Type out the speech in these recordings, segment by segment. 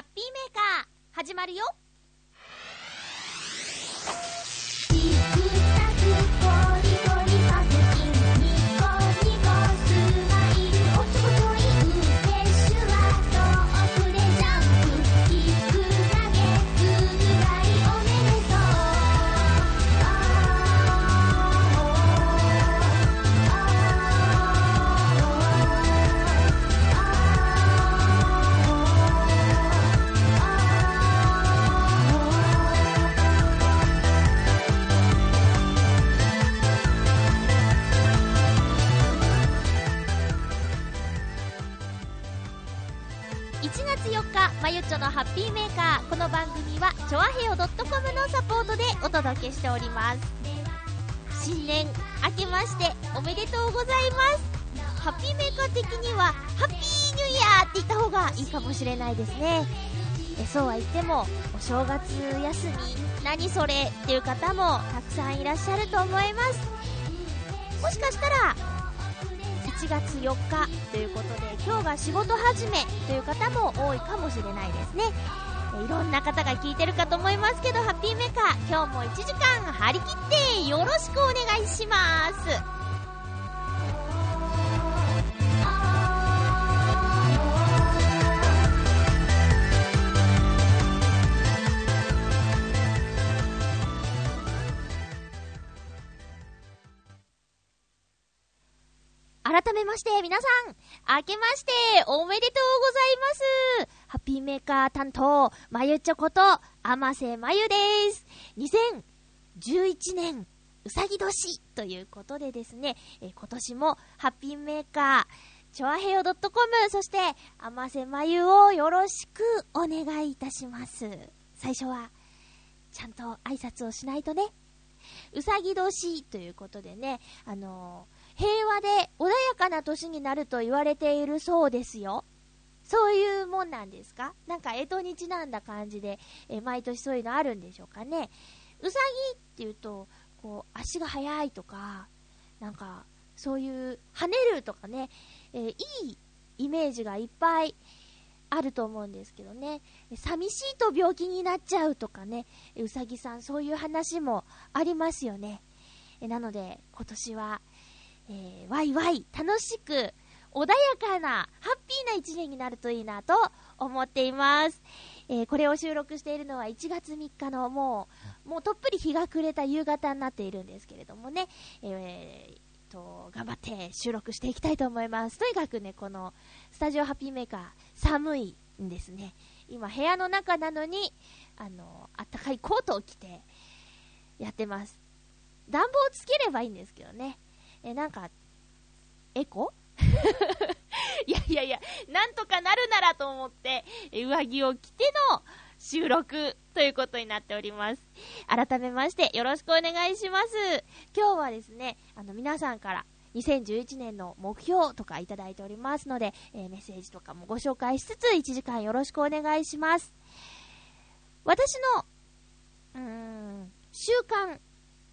ハッピーメーカー始まるよ。ハッピーメーカーこの番組はチョアヘオ .com のサポートでお届けしております。新年明けましておめでとうございます。ハッピーメーカー的にはハッピーニューイヤーって言った方がいいかもしれないですね。えそうは言ってもお正月休み何それっていう方もたくさんいらっしゃると思います。もしかしたら1月4日ということで今日が仕事始めという方も多いかもしれないですね。いろんな方が聞いてるかと思いますけどハッピーメーカー今日も1時間張り切ってよろしくお願いします。まして皆さん。明けましておめでとうございます。ハッピーメーカー担当まゆちょこと甘瀬まゆです。2011年うさぎ年ということでですね、え今年もハッピーメーカーチョアヘヨ .com そして甘瀬まゆをよろしくお願いいたします。最初はちゃんと挨拶をしないとね。うさぎ年ということでねあのー平和で穏やかな年になると言われているそうですよ。そういうもんなんですか？なんか、干支にちなんだ感じで、え毎年そういうのあるんでしょうかね？うさぎっていうと、こう、足が速いとか、なんか、そういう、跳ねるとかね、えーいいイメージがいっぱいあると思うんですけどね。寂しいと病気になっちゃうとかね、うさぎさんそういう話もありますよね。えなので、今年は、えーワイワイ楽しく穏やかなハッピーな一年になるといいなと思っています、えーこれを収録しているのは1月3日のもうもうとっぷり日が暮れた夕方になっているんですけれどもね、えーと頑張って収録していきたいと思います。とにかくねこのスタジオハッピーメーカー寒いんですね。今部屋の中なのにあのあったかいコートを着てやってます。暖房つければいいんですけどね。え、なんか、エコ？いやいやいや、なんとかなるならと思って、上着を着ての収録ということになっております。改めまして、よろしくお願いします。今日はですね、あの、皆さんから、2011年の目標とかいただいておりますので、えーメッセージとかもご紹介しつつ、1時間よろしくお願いします。私の、うーん、習慣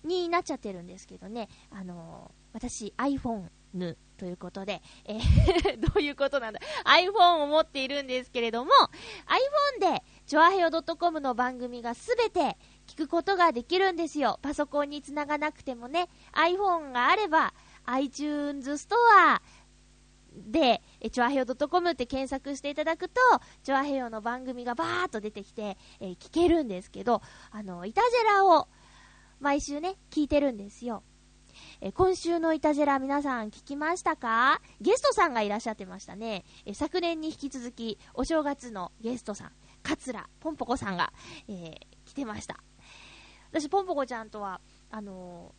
になっちゃってるんですけどね、あの私 iPhone ということで、えー どういうことなんだ。iPhone を持っているんですけれども iPhone でチョアヘオ .com の番組がすべて聞くことができるんですよ。パソコンにつながなくてもね。iPhone があれば iTunes ストアで、えチョアヘオ .com って検索していただくと、チョアヘオの番組がバーっと出てきて、えー聞けるんですけど、あの、イタジェラを毎週ね、聞いてるんですよ。え今週のイタジェラ皆さん聞きましたか？ゲストさんがいらっしゃってましたね。え昨年に引き続き、お正月のゲストさん、桂ぽんぽこさんが、えー来てました。私、ぽんぽこちゃんとは、あの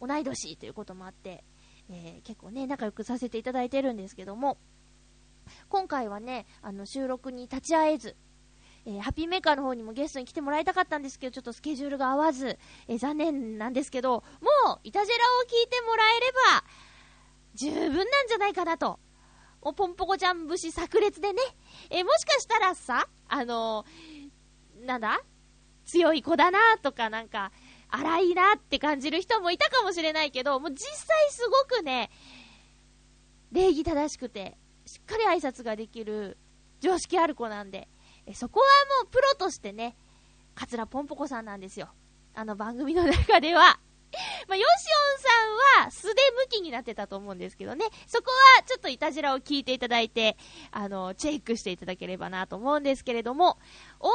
ー同い年ということもあって、えー結構ね、仲良くさせていただいてるんですけども、今回はね、あの、収録に立ち会えず、えーハッピーメーカーの方にもゲストに来てもらいたかったんですけど、ちょっとスケジュールが合わず、えー残念なんですけど、もう、イタジェラを聞いてもらえれば、十分なんじゃないかなと。もうポンポコちゃん節炸裂でね、えーもしかしたらさ、あのなんだ？強い子だなとか、なんか、荒いなって感じる人もいたかもしれないけど、もう実際すごくね、礼儀正しくて、しっかり挨拶ができる常識ある子なんで、えそこはもうプロとしてね、カツラポンポコさんなんですよ。あの番組の中では。まあ、ヨシオンさんは素で向きになってたと思うんですけどね、そこはちょっといたじらを聞いていただいて、あの、チェックしていただければなと思うんですけれども、大阪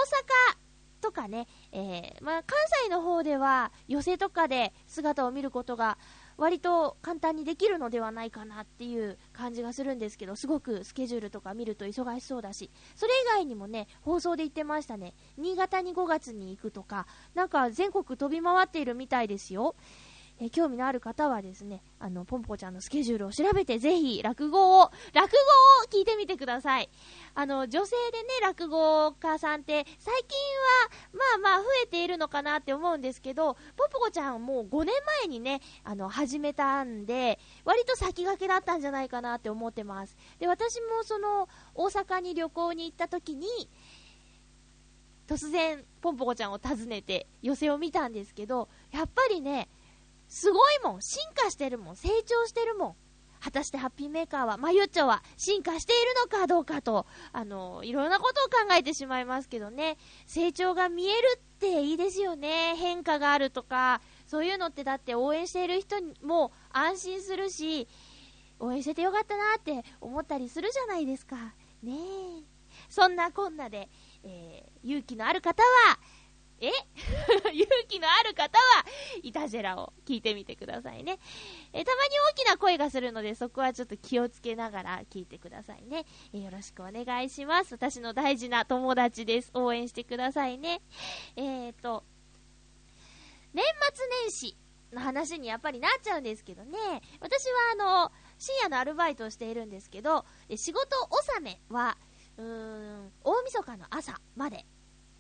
とかね、えー、まあ、関西の方では寄席とかで姿を見ることが割と簡単にできるのではないかなっていう感じがするんですけど、すごくスケジュールとか見ると忙しそうだし、それ以外にもね、放送で言ってましたね、新潟に5月に行くとか、なんか全国飛び回っているみたいですよ。え興味のある方はですね、あの、ポンポちゃんのスケジュールを調べて、ぜひ、落語を、落語を聞いてみてください。あの、女性でね、落語家さんって、最近は、まあまあ、増えているのかなって思うんですけど、ポンポコちゃんもう5年前にね、あの、始めたんで、割と先駆けだったんじゃないかなって思ってます。で、私もその、大阪に旅行に行った時に、突然、ポンポコちゃんを訪ねて、寄席を見たんですけど、やっぱりね、すごいもん。進化してるもん。成長してるもん。果たしてハッピーメーカーは、まゆっちょは進化しているのかどうかと、あの、いろんなことを考えてしまいますけどね。成長が見えるっていいですよね。変化があるとか、そういうのってだって応援している人にも安心するし、応援しててよかったなって思ったりするじゃないですか。ねえ。そんなこんなで、えー、勇気のある方は、え？勇気のある方は、イタジェラを聞いてみてくださいね。えたまに大きな声がするので、そこはちょっと気をつけながら聞いてくださいね。えよろしくお願いします。私の大事な友達です。応援してくださいね。えーと、年末年始の話にやっぱりなっちゃうんですけどね。私はあの、深夜のアルバイトをしているんですけど、仕事納めは、うーん、大晦日の朝まで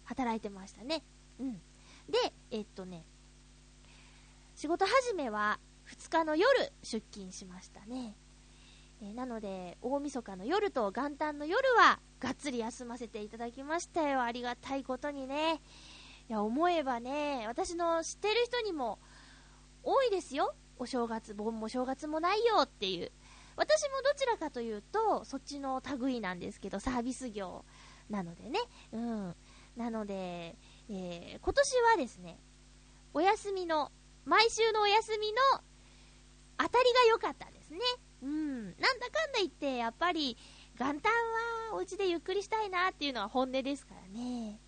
働いてましたね。うん。で、えっとね、仕事始めは2日の夜出勤しましたね。え、なので、大晦日の夜と元旦の夜はがっつり休ませていただきましたよ。ありがたいことにね。いや、思えばね、私の知ってる人にも多いですよ。お正月、盆も正月もないよっていう。私もどちらかというと、そっちの類なんですけど、サービス業なのでね。うん。なので、えー、今年はですね、お休みの、毎週のお休みの当たりが良かったですね。うん。なんだかんだ言って、やっぱり、元旦はお家でゆっくりしたいなっていうのは本音ですからね。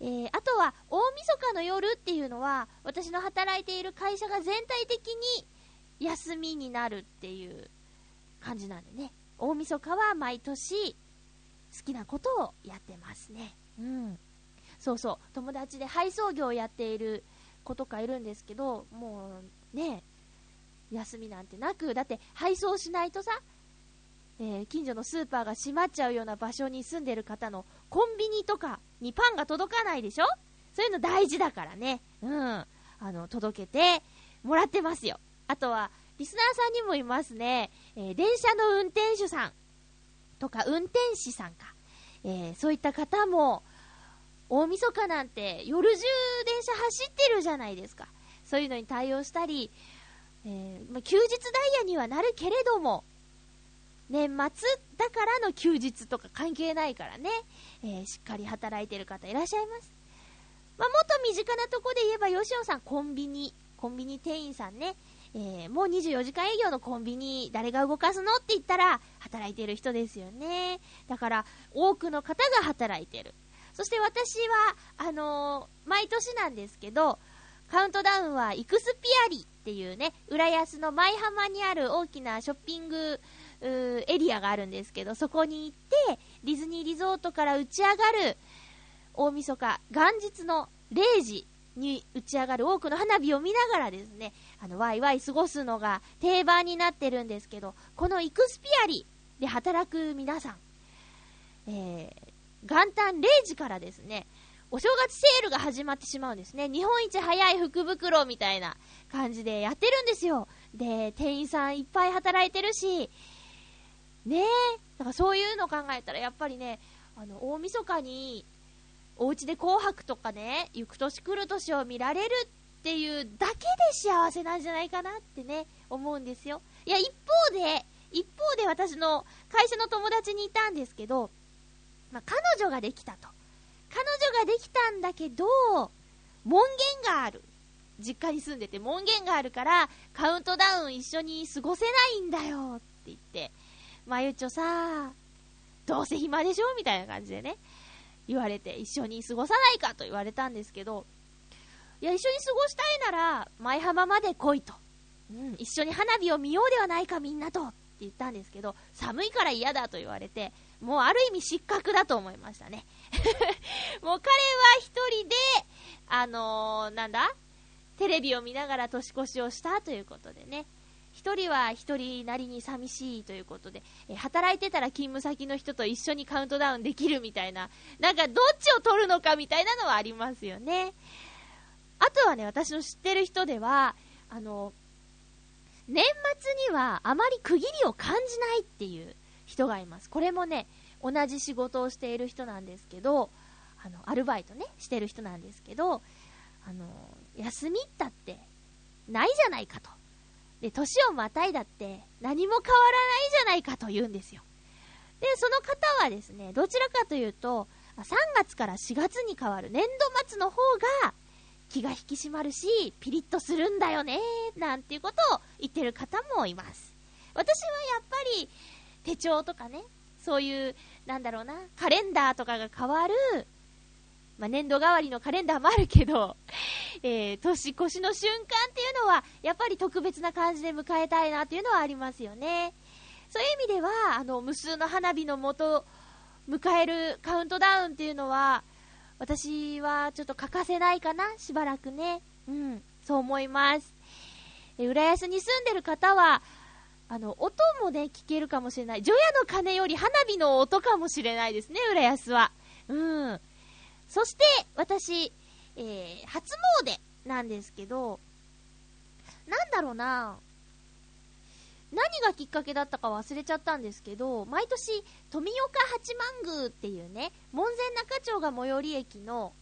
えー、あとは、大晦日の夜っていうのは、私の働いている会社が全体的に休みになるっていう感じなんでね。大晦日は毎年好きなことをやってますね。うん。そうそう、友達で配送業をやっている子とかいるんですけど、もうね、休みなんてなく、だって配送しないとさ、えー、近所のスーパーが閉まっちゃうような場所に住んでる方のコンビニとかにパンが届かないでしょ？そういうの大事だからね。うん。あの、届けてもらってますよ。あとは、リスナーさんにもいますね。えー、電車の運転手さんとか運転士さんか。えー、そういった方も、大晦日なんて夜中電車走ってるじゃないですか。そういうのに対応したり、えー、ま休日ダイヤにはなるけれども、年末だからの休日とか関係ないからね、えー、しっかり働いてる方いらっしゃいます。まあ、もっと身近なとこで言えば、吉尾さん、コンビニ、コンビニ店員さんね、えー、もう24時間営業のコンビニ、誰が動かすのって言ったら、働いてる人ですよね。だから、多くの方が働いてる。そして私は、あのー、毎年なんですけど、カウントダウンはイクスピアリっていうね、浦安の舞浜にある大きなショッピングエリアがあるんですけど、そこに行って、ディズニーリゾートから打ち上がる大晦日、元日の0時に打ち上がる多くの花火を見ながらですね、あの、ワイワイ過ごすのが定番になってるんですけど、このイクスピアリで働く皆さん、えー、元旦0時からですね、お正月セールが始まってしまうんですね。日本一早い福袋みたいな感じでやってるんですよ。で、店員さんいっぱい働いてるし、ねえ、だからそういうの考えたらやっぱりね、あの、大晦日に、お家で紅白とかね、行く年来る年を見られるっていうだけで幸せなんじゃないかなってね、思うんですよ。いや、一方で、一方で私の会社の友達にいたんですけど、まあ、彼女ができたと。彼女ができたんだけど、門限がある。実家に住んでて門限があるから、カウントダウン一緒に過ごせないんだよって言って、まゆちょさ、どうせ暇でしょみたいな感じでね、言われて、一緒に過ごさないかと言われたんですけど、いや、一緒に過ごしたいなら、舞浜まで来いと。うん、一緒に花火を見ようではないかみんなと。って言ったんですけど、寒いから嫌だと言われて、もうある意味失格だと思いましたね。もう彼は一人で、あのー、なんだ？テレビを見ながら年越しをしたということでね。一人は一人なりに寂しいということで、え働いてたら勤務先の人と一緒にカウントダウンできるみたいな、なんかどっちを取るのかみたいなのはありますよね。あとはね、私の知ってる人では、あの、年末にはあまり区切りを感じないっていう人がいます。これもね、同じ仕事をしている人なんですけど、あの、アルバイトね、してる人なんですけど、あの、休みったってないじゃないかと。で、年をまたいだって何も変わらないじゃないかと言うんですよ。で、その方はですね、どちらかというと、3月から4月に変わる年度末の方が気が引き締まるし、ピリッとするんだよね、なんていうことを言ってる方もいます。私はやっぱり手帳とかね、そういう、なんだろうな、カレンダーとかが変わる、まあ、年度代わりのカレンダーもあるけど、えー、年越しの瞬間っていうのは、やっぱり特別な感じで迎えたいなっていうのはありますよね。そういう意味では、あの、無数の花火のもと、迎えるカウントダウンっていうのは、私はちょっと欠かせないかな、しばらくね。うん、そう思います。え浦安に住んでる方は、あの、音もね、聞けるかもしれない。除夜の鐘より花火の音かもしれないですね、浦安は。うん。そして、私、えー、初詣なんですけど、なんだろうな何がきっかけだったか忘れちゃったんですけど、毎年、富岡八幡宮っていうね、門前仲町が最寄り駅の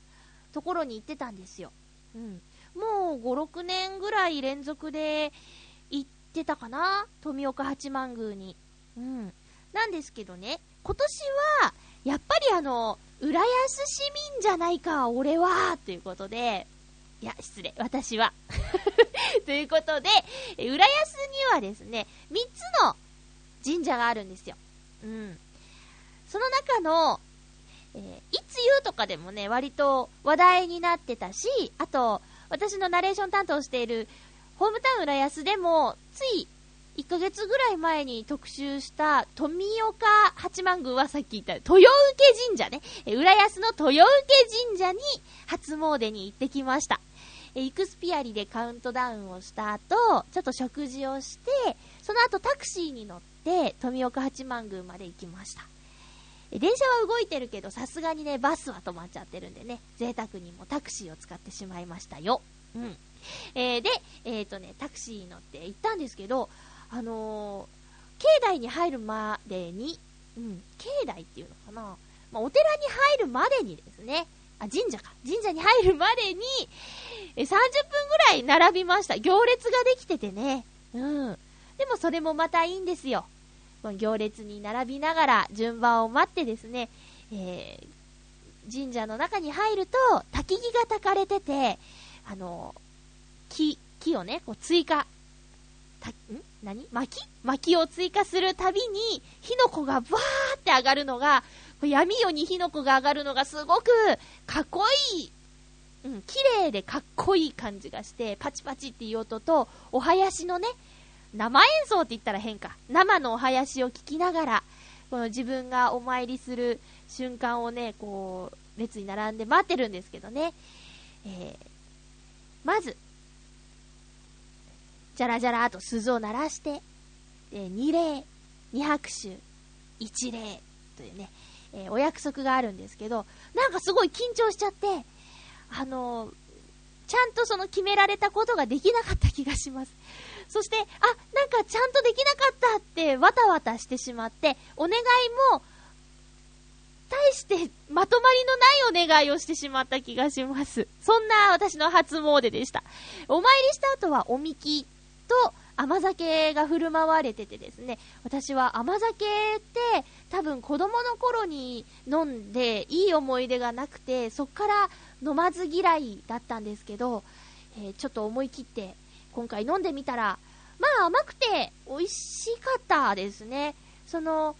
ところに行ってたんですよ。うん。もう5、6年ぐらい連続でってたかな？富岡八幡宮に。うん。なんですけどね、今年は、やっぱりあの、浦安市民じゃないか、俺はということで、いや、失礼、私は。ということで、浦安にはですね、3つの神社があるんですよ。うん。その中の、えーいつ言うとかでもね、割と話題になってたし、あと、私のナレーション担当している、ホームタウン浦安でも、つい1ヶ月ぐらい前に特集した富岡八幡宮はさっき言った豊受神社ね。浦安の豊受神社に初詣に行ってきました。えイクスピアリでカウントダウンをした後、ちょっと食事をして、その後タクシーに乗って富岡八幡宮まで行きました。え電車は動いてるけど、さすがにね、バスは止まっちゃってるんでね、贅沢にもタクシーを使ってしまいましたよ。うん。えーで、えっ、とね、タクシーに乗って行ったんですけど、あのー境内に入るまでに、うん、境内っていうのかな、まあ、お寺に入るまでにですね、あ、神社か。神社に入るまでに、え30分ぐらい並びました。行列ができててね。うん。でもそれもまたいいんですよ。行列に並びながら順番を待ってですね、えー神社の中に入ると、焚き木が焚かれてて、あの木、木をね、こう追加、た、ん？何？薪薪を追加するたびに、火の粉がバーって上がるのが、こう闇夜に火の粉が上がるのがすごくかっこいい、うん、綺麗でかっこいい感じがして、パチパチっていう音と、お囃子のね、生演奏って言ったら変か。生のお囃子を聞きながら、この自分がお参りする瞬間をね、こう、列に並んで待ってるんですけどね。えー、まず、じゃらじゃらと鈴を鳴らして、えー、二礼、二拍手、一礼というね、えーお約束があるんですけど、なんかすごい緊張しちゃって、あのーちゃんとその決められたことができなかった気がします。そして、あ、なんかちゃんとできなかったってわたわたしてしまって、お願いも、大してまとまりのないお願いをしてしまった気がします。そんな私の初詣でした。お参りした後はおみきと甘酒が振る舞われててですね、私は甘酒って多分子供の頃に飲んでいい思い出がなくて、そっから飲まず嫌いだったんですけど、えーちょっと思い切って今回飲んでみたら、まあ甘くて美味しかったですね。その、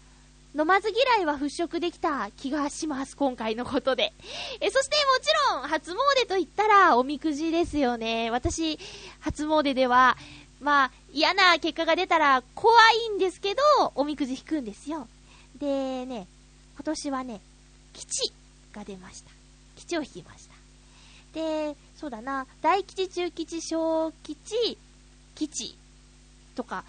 飲まず嫌いは払拭できた気がします、今回のことで。え、そしてもちろん、初詣と言ったら、おみくじですよね。私、初詣では、まあ、嫌な結果が出たら怖いんですけど、おみくじ引くんですよ。でね、今年はね、吉が出ました。吉を引きました。で、そうだな、大吉、中吉、小吉、吉とか、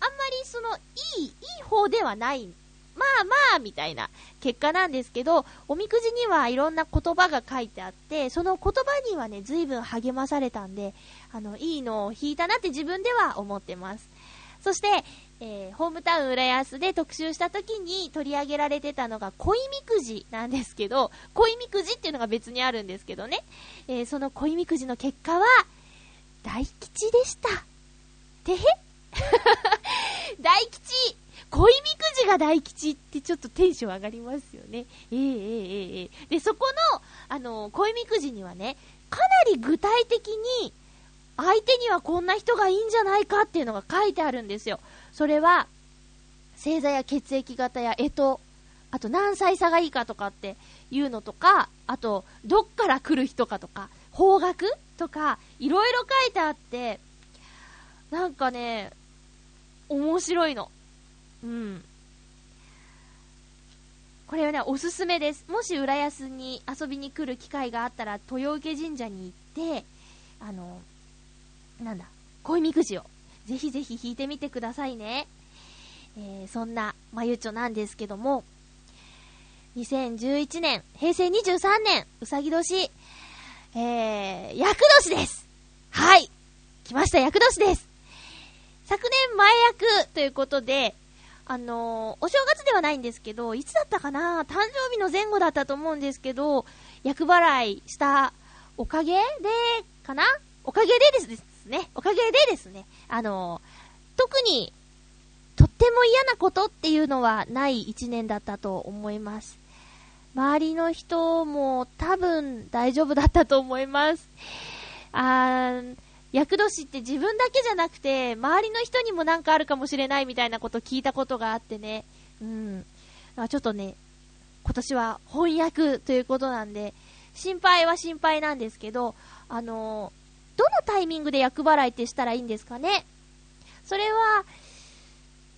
あんまりその、いい、いい方ではない、まあまあ、みたいな結果なんですけど、おみくじにはいろんな言葉が書いてあって、その言葉にはね、随分励まされたんで、あの、いいのを引いたなって自分では思ってます。そして、えーホームタウン浦安で特集した時に取り上げられてたのが恋みくじなんですけど、恋みくじっていうのが別にあるんですけどね、えーその恋みくじの結果は、大吉でした。てへ？大吉恋みくじが大吉ってちょっとテンション上がりますよね。ええええええで、そこの、あの、恋みくじにはね、かなり具体的に、相手にはこんな人がいいんじゃないかっていうのが書いてあるんですよ。それは、星座や血液型や干支、あと何歳差がいいかとかっていうのとか、あと、どっから来る人かとか、方角とか、いろいろ書いてあって、なんかね、面白いの。うん。これはね、おすすめです。もし浦安に遊びに来る機会があったら、豊受神社に行って、あの、なんだ、恋みくじを、ぜひぜひ引いてみてくださいね。えーそんな、まゆちょなんですけども、2011年、平成23年、うさぎ年、えー、厄年です。はい。来ました、厄年です。昨年前役ということで、あのーお正月ではないんですけど、いつだったかな？誕生日の前後だったと思うんですけど、厄払いしたおかげで、かな？おかげでです。ですね。おかげでですね。あの特に、とっても嫌なことっていうのはない一年だったと思います。周りの人も多分大丈夫だったと思います。あー、厄年って自分だけじゃなくて、周りの人にもなんかあるかもしれないみたいなこと聞いたことがあってね。うん。ちょっとね、今年は翻訳ということなんで、心配は心配なんですけど、あのどのタイミングで厄払いってしたらいいんですかね？それは、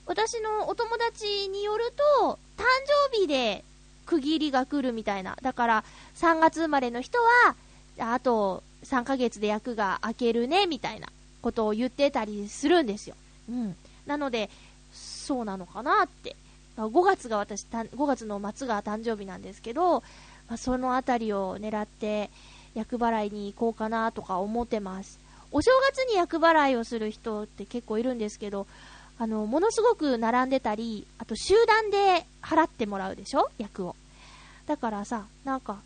私のお友達によると、誕生日で区切りが来るみたいな。だから、3月生まれの人は、あと3ヶ月で役が明けるね、みたいなことを言ってたりするんですよ。うん。なので、そうなのかなって。5月が私、た5月の末が誕生日なんですけど、まあ、そのあたりを狙って、厄払いに行こうかなとか思ってます。お正月に厄払いをする人って結構いるんですけど、あの、ものすごく並んでたり、あと集団で払ってもらうでしょ？役を。だからさ、なんか、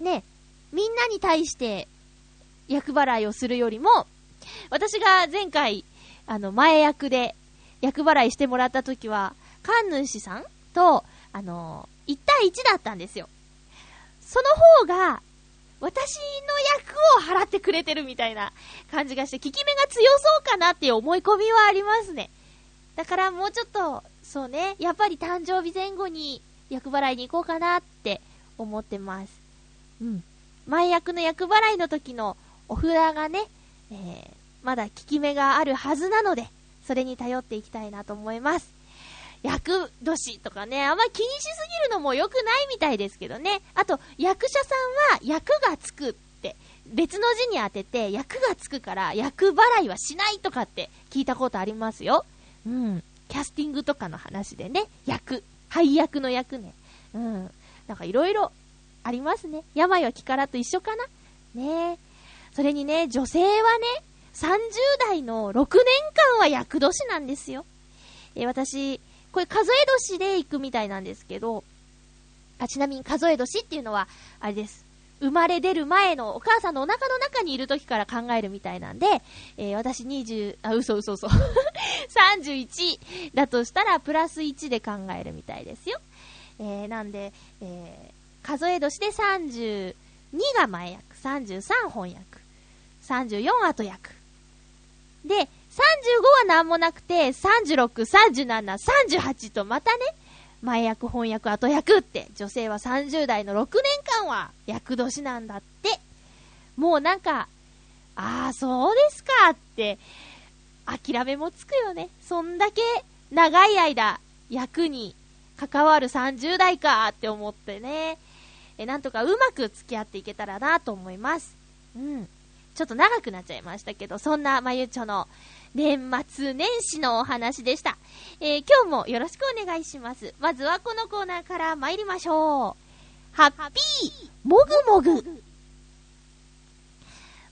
ね、みんなに対して厄払いをするよりも、私が前回、あの、前役で厄払いしてもらった時は、神主さんと、あの、1対1だったんですよ。その方が、私の役を払ってくれてるみたいな感じがして、効き目が強そうかなっていう思い込みはありますね。だからもうちょっと、そうね、やっぱり誕生日前後に役払いに行こうかなって思ってます。うん。前役の役払いの時のお札がね、えー、まだ効き目があるはずなので、それに頼っていきたいなと思います。役年とかね、あんま気にしすぎるのも良くないみたいですけどね。あと、役者さんは役がつくって、別の字に当てて役がつくから役払いはしないとかって聞いたことありますよ。うん。キャスティングとかの話でね、役、配役の役ね。うん。なんかいろいろありますね。病は気からと一緒かなねそれにね、女性はね、30代の6年間は役年なんですよ。え私、これ数え年で行くみたいなんですけど、あ、ちなみに数え年っていうのは、あれです。生まれ出る前のお母さんのお腹の中にいる時から考えるみたいなんで、えー私20、あ、嘘嘘嘘。31だとしたら、プラス1で考えるみたいですよ。えーなんで、えー数え年で32が前役、33翻訳、34後役。で、35は何もなくて、36、37、38とまたね、前役、翻訳、後役って、女性は30代の6年間は役年なんだって。もうなんか、ああ、そうですかって、諦めもつくよね。そんだけ長い間、役に関わる30代かって思ってね。え、なんとかうまく付き合っていけたらなと思います。うん。ちょっと長くなっちゃいましたけど、そんなまゆちょの年末年始のお話でした。えー今日もよろしくお願いします。まずはこのコーナーから参りましょう。ハッピーもぐもぐ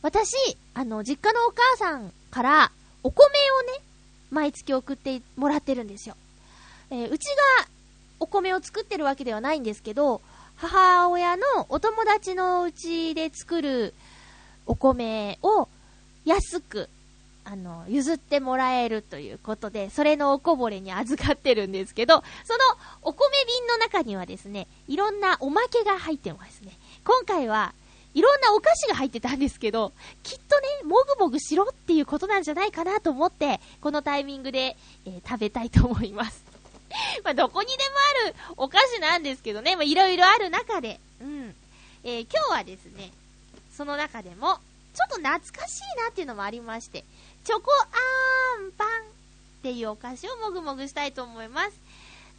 私、あの、実家のお母さんからお米をね、毎月送ってもらってるんですよ。えーうちがお米を作ってるわけではないんですけど、母親のお友達のうちで作るお米を安く、あの、譲ってもらえるということで、それのおこぼれに預かってるんですけど、そのお米瓶の中にはですね、いろんなおまけが入ってますね。今回はいろんなお菓子が入ってたんですけど、きっとね、もぐもぐしろっていうことなんじゃないかなと思って、このタイミングで、えー食べたいと思います。まあ、どこにでもあるお菓子なんですけどね、まあ、いろいろある中で、うん。えー今日はですね、その中でも、ちょっと懐かしいなっていうのもありまして、チョコあーんパンっていうお菓子をもぐもぐしたいと思います。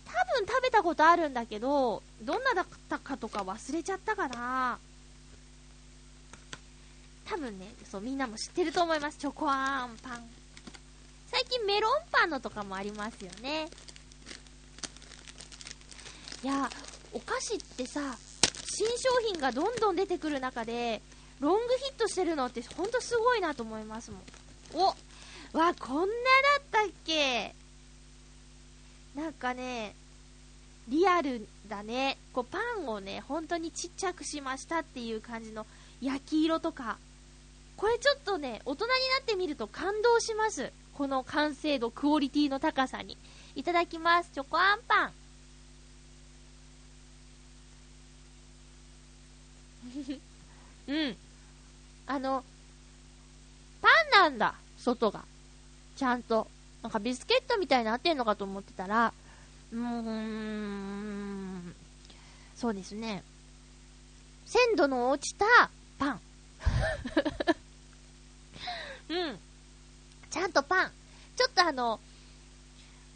多分食べたことあるんだけど、どんなだったかとか忘れちゃったかな多分ね、そう、みんなも知ってると思います。チョコあーんパン。最近メロンパンのとかもありますよね。いや、お菓子ってさ、新商品がどんどん出てくる中で、ロングヒットしてるのってほんとすごいなと思いますもん。おわ、こんなだったっけ？なんかね、リアルだね。こうパンをね、本当にちっちゃくしましたっていう感じの焼き色とか。これちょっとね、大人になってみると感動します。この完成度、クオリティの高さに。いただきます。チョコアンパン。うん。あの、なんだ、外が。ちゃんと。なんかビスケットみたいになってんのかと思ってたら、うーん、そうですね。鮮度の落ちたパン。うん。ちゃんとパン。ちょっとあの、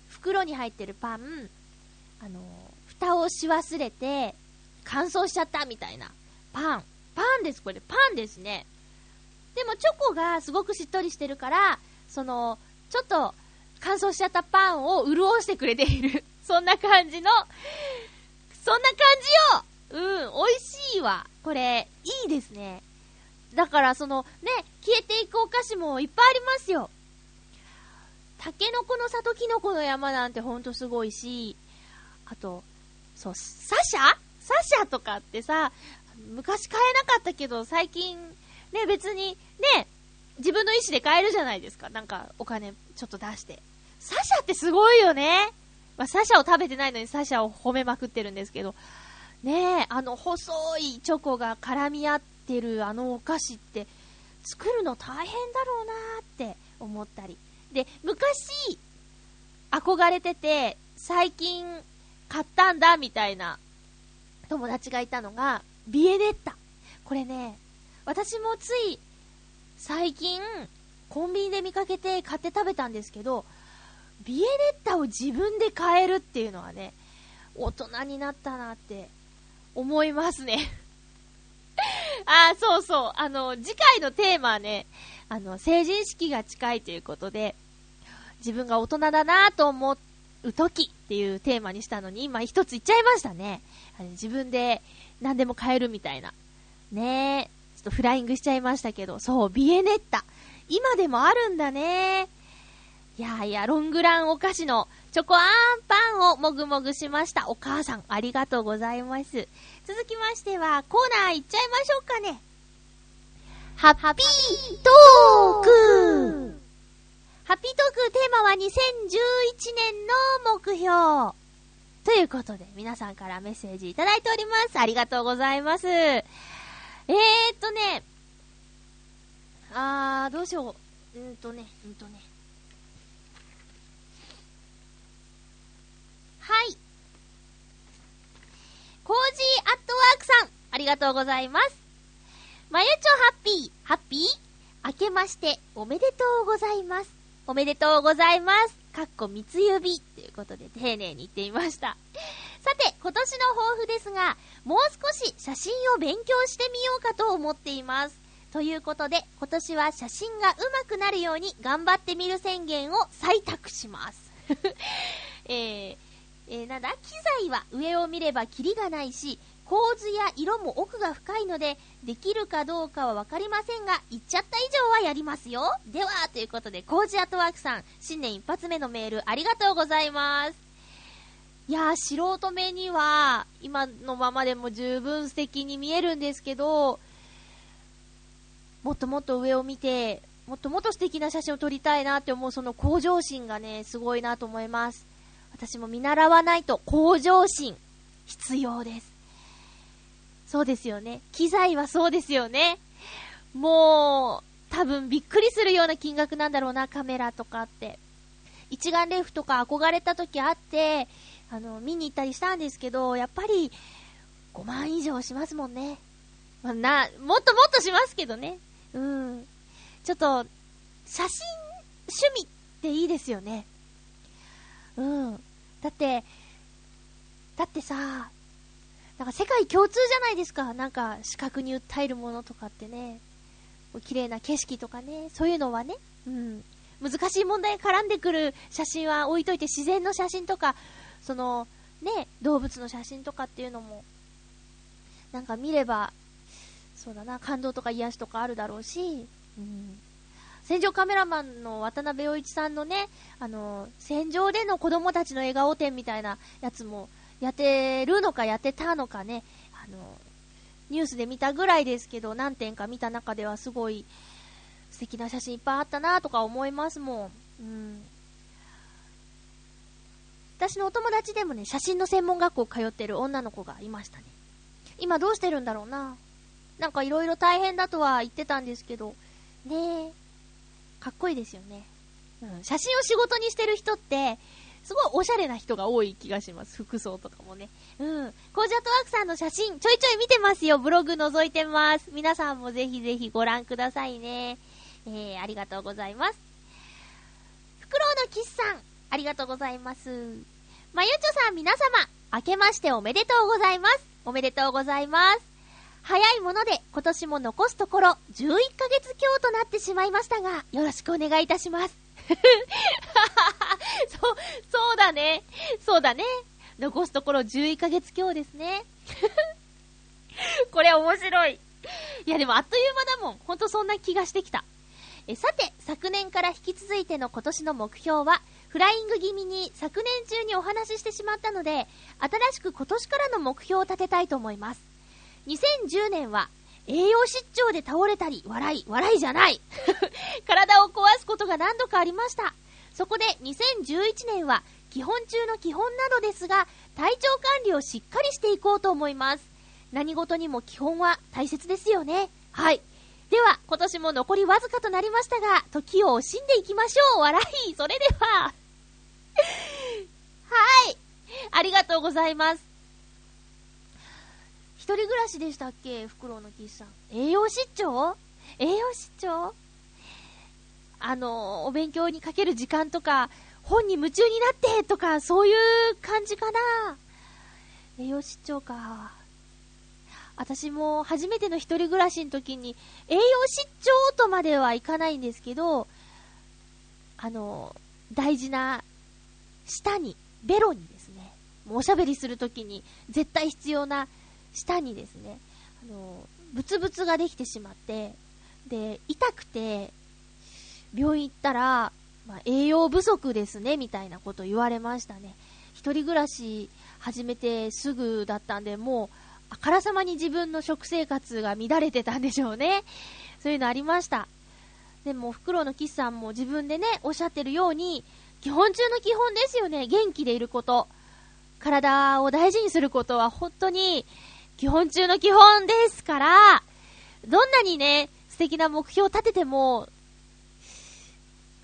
袋に入ってるパン、あの、蓋をし忘れて、乾燥しちゃったみたいな。パン。パンです、これ。パンですね。でもチョコがすごくしっとりしてるから、その、ちょっと乾燥しちゃったパンを潤してくれている。そんな感じの、そんな感じようん、美味しいわ。これ、いいですね。だから、その、ね、消えていくお菓子もいっぱいありますよ。タケノコの里キノコの山なんてほんとすごいし、あと、そう、サシャ？サシャとかってさ、昔買えなかったけど、最近、ね、別に、ね、自分の意思で買えるじゃないですか。なんか、お金ちょっと出して。サシャってすごいよね。まあ、サシャを食べてないのにサシャを褒めまくってるんですけど、ねえ、あの細いチョコが絡み合ってるあのお菓子って、作るの大変だろうなーって思ったり。で、昔、憧れてて、最近買ったんだみたいな友達がいたのが、ビエネッタ。これね、私もつい最近、コンビニで見かけて買って食べたんですけど、ビエネッタを自分で買えるっていうのはね、大人になったなって思いますね。あー、そうそう。あの、次回のテーマはね、あの、成人式が近いということで、自分が大人だなと思う時っていうテーマにしたのに、今一つ言っちゃいましたね。自分で何でも買えるみたいな。ねえ。ちょっとフライングしちゃいましたけど、そう、ビエネッタ。今でもあるんだね。いやいや、ロングランお菓子のチョコあんパンをもぐもぐしました。お母さん、ありがとうございます。続きましては、コーナー行っちゃいましょうかね。ハッピートークハッピートークテーマは2011年の目標。ということで、皆さんからメッセージいただいております。ありがとうございます。えーっとね、あー、どうしよう。うんとね、うんとね。はい。コージーアットワークさん、ありがとうございます。まゆちょハッピー、ハッピー？明けましておめでとうございます。おめでとうございます。かっこ三つ指ということで丁寧に言ってみました。さて、今年の抱負ですが、もう少し写真を勉強してみようかと思っています。ということで、今年は写真が上手くなるように頑張ってみる宣言を採択します。えー、えー、なんだ？機材は上を見ればキリがないし、構図や色も奥が深いので、できるかどうかはわかりませんが、言っちゃった以上はやりますよ。では、ということで、コージアットワークさん、新年一発目のメールありがとうございます。いやー、素人目には、今のままでも十分素敵に見えるんですけど、もっともっと上を見て、もっともっと素敵な写真を撮りたいなって思うその向上心がね、すごいなと思います。私も見習わないと向上心、必要です。そうですよね。機材はそうですよね。もう、多分びっくりするような金額なんだろうな、カメラとかって。一眼レフとか憧れた時あって、あの、見に行ったりしたんですけど、やっぱり、5万以上しますもんね。まあ、な、もっともっとしますけどね。うん。ちょっと、写真、趣味っていいですよね。うん。だって、だってさ、なんか世界共通じゃないですか。なんか視覚に訴えるものとかってね。綺麗な景色とかね。そういうのはね。うん。難しい問題に絡んでくる写真は置いといて自然の写真とか、その、ね、動物の写真とかっていうのも、なんか見れば、そうだな、感動とか癒しとかあるだろうし、うん。戦場カメラマンの渡辺陽一さんのね、あの、戦場での子供たちの笑顔展みたいなやつもやってるのかやってたのかね、あの、ニュースで見たぐらいですけど、何点か見た中ではすごい素敵な写真いっぱいあったなとか思いますもん。うん。私のお友達でもね、写真の専門学校通ってる女の子がいましたね。今どうしてるんだろうな。なんかいろいろ大変だとは言ってたんですけど、ねえ、かっこいいですよね。うん、写真を仕事にしてる人って、すごいおしゃれな人が多い気がします。服装とかもね。うん。コージャトワークさんの写真、ちょいちょい見てますよ。ブログ覗いてます。皆さんもぜひぜひご覧くださいね。えー、ありがとうございます。フクロウのキスさん、ありがとうございます。まゆちょさん皆様、明けましておめでとうございます。おめでとうございます。早いもので今年も残すところ11ヶ月強となってしまいましたが、よろしくお願いいたします。そう、そうだね。そうだね。残すところ11ヶ月強ですね。これ面白い。いやでもあっという間だもん。ほんとそんな気がしてきた。えさて、昨年から引き続いての今年の目標は、フライング気味に昨年中にお話ししてしまったので、新しく今年からの目標を立てたいと思います。2010年は、栄養失調で倒れたり、笑い、笑いじゃない 体を壊すことが何度かありました。そこで2011年は、基本中の基本なのですが、体調管理をしっかりしていこうと思います。何事にも基本は大切ですよね。はい。では、今年も残りわずかとなりましたが、時を惜しんでいきましょう。笑い。それでは。はい。ありがとうございます。一人暮らしでしたっけ？フクロウのキスさん。栄養失調？栄養失調？あの、お勉強にかける時間とか、本に夢中になってとか、そういう感じかな。栄養失調か。私も初めての一人暮らしの時に、栄養失調とまではいかないんですけど、あの、大事な、舌に、ベロにですね、もうおしゃべりするときに絶対必要な舌にですね、あの、ブツブツができてしまって、で、痛くて、病院行ったら、まあ、栄養不足ですね、みたいなこと言われましたね。一人暮らし始めてすぐだったんで、もう、あからさまに自分の食生活が乱れてたんでしょうね。そういうのありました。でも、フクロウのキスさんも自分でね、おっしゃってるように、基本中の基本ですよね。元気でいること。体を大事にすることは本当に基本中の基本ですから、どんなにね、素敵な目標を立てても、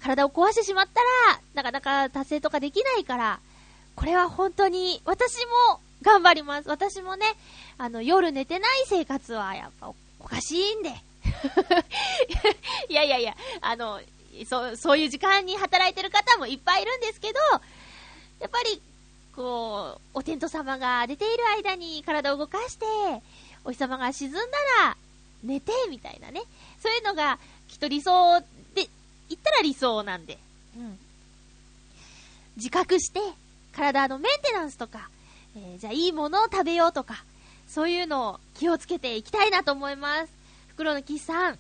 体を壊してしまったら、なかなか達成とかできないから、これは本当に、私も頑張ります。私もね、あの、夜寝てない生活はやっぱおかしいんで。いやいやいや、あの、そう、そういう時間に働いてる方もいっぱいいるんですけど、やっぱり、こう、お天道様が出ている間に体を動かして、お日様が沈んだら寝て、みたいなね。そういうのが、きっと理想で、言ったら理想なんで。うん。自覚して、体のメンテナンスとか、えーじゃあいいものを食べようとか、そういうのを気をつけていきたいなと思います。袋のキスさん、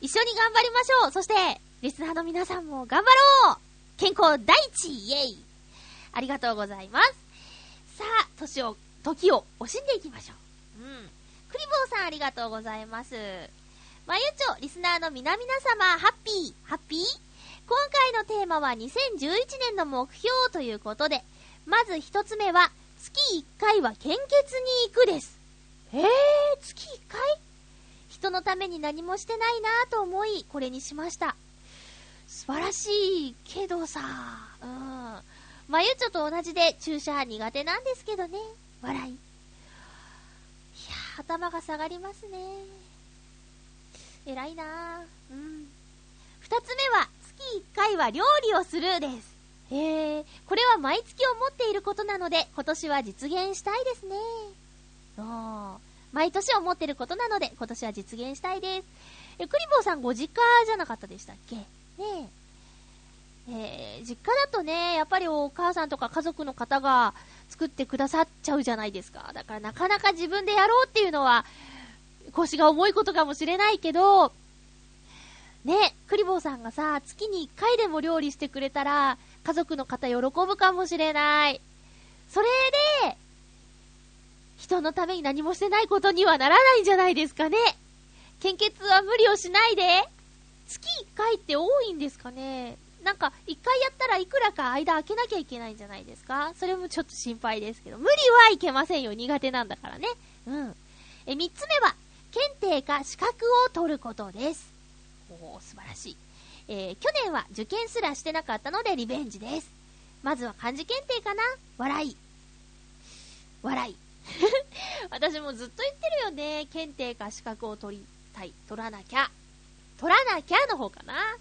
一緒に頑張りましょうそして、リスナーの皆さんも頑張ろう健康第一イエイありがとうございます。さあ、年を、時を惜しんでいきましょう。うん。クリボーさんありがとうございます。まゆちょ、リスナーの皆々様、ハッピー、ハッピー？今回のテーマは2011年の目標ということで、まず一つ目は、月1回は献血に行くです。えー、月1回？人のために何もしてないなぁと思い、これにしました。素晴らしいけどさ、うん。まゆちょと同じで注射苦手なんですけどね。笑い。いやー、頭が下がりますね。偉いなぁ。うん。二つ目は、月1回は料理をするです。へえ、これは毎月思っていることなので、今年は実現したいですね。あー毎年思ってることなので、今年は実現したいです。え、クリボーさんご実家じゃなかったでしたっけ？ねえ。えー実家だとね、やっぱりお母さんとか家族の方が作ってくださっちゃうじゃないですか。だからなかなか自分でやろうっていうのは、腰が重いことかもしれないけど、ね、クリボーさんがさ、月に1回でも料理してくれたら、家族の方喜ぶかもしれない。それで、人のために何もしてないことにはならないんじゃないですかね。献血は無理をしないで。月1回って多いんですかね。なんか、1回やったらいくらか間空けなきゃいけないんじゃないですかそれもちょっと心配ですけど。無理はいけませんよ。苦手なんだからね。うん。え、3つ目は、検定か資格を取ることです。おー、素晴らしい。えー去年は受験すらしてなかったのでリベンジです。まずは漢字検定かな？笑い。笑い。私もずっと言ってるよね。検定か資格を取りたい。取らなきゃ。取らなきゃの方かな。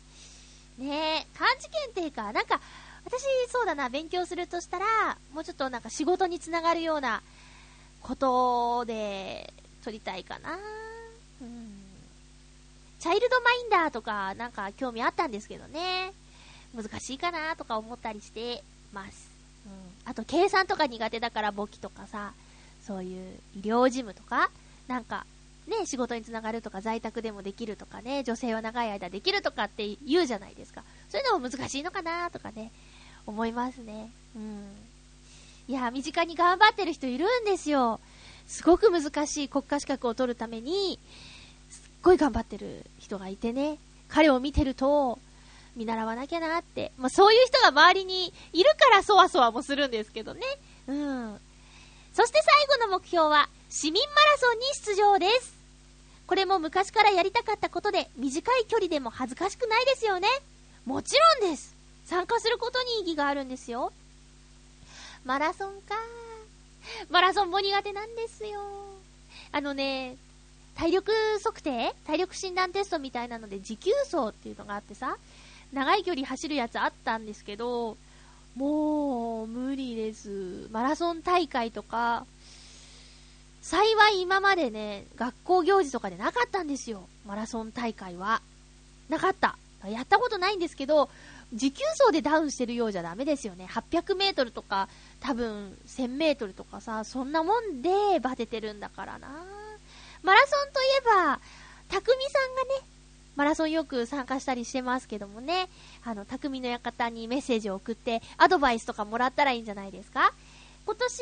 ねえ、漢字検定か。なんか、私、そうだな、勉強するとしたら、もうちょっとなんか仕事につながるようなことで取りたいかな。チャイルドマインダーとかなんか興味あったんですけどね。難しいかなとか思ったりしてます。うん。あと計算とか苦手だから簿記とかさ、そういう医療事務とか、なんかね、仕事につながるとか在宅でもできるとかね、女性は長い間できるとかって言うじゃないですか。そういうのも難しいのかなとかね、思いますね。うん。いや、身近に頑張ってる人いるんですよ。すごく難しい国家資格を取るために、ごい頑張ってる人がいてね、彼を見てると、見習わなきゃなって。まあ、そういう人が周りにいるからそわそわもするんですけどね。うん。そして最後の目標は、市民マラソンに出場です。これも昔からやりたかったことで、短い距離でも恥ずかしくないですよね。もちろんです。参加することに意義があるんですよ。マラソンか。マラソンも苦手なんですよ。あのね、体力測定？体力診断テストみたいなので持久走っていうのがあってさ、長い距離走るやつあったんですけど、もう無理です。マラソン大会とか、幸い今までね、学校行事とかでなかったんですよ。マラソン大会は。なかった。やったことないんですけど、持久走でダウンしてるようじゃダメですよね。800メートルとか、多分1000メートルとかさ、そんなもんでバテてるんだからな。マラソンといえば、たくみさんがね、マラソンよく参加したりしてますけどもね、あの、匠の館にメッセージを送って、アドバイスとかもらったらいいんじゃないですか？今年、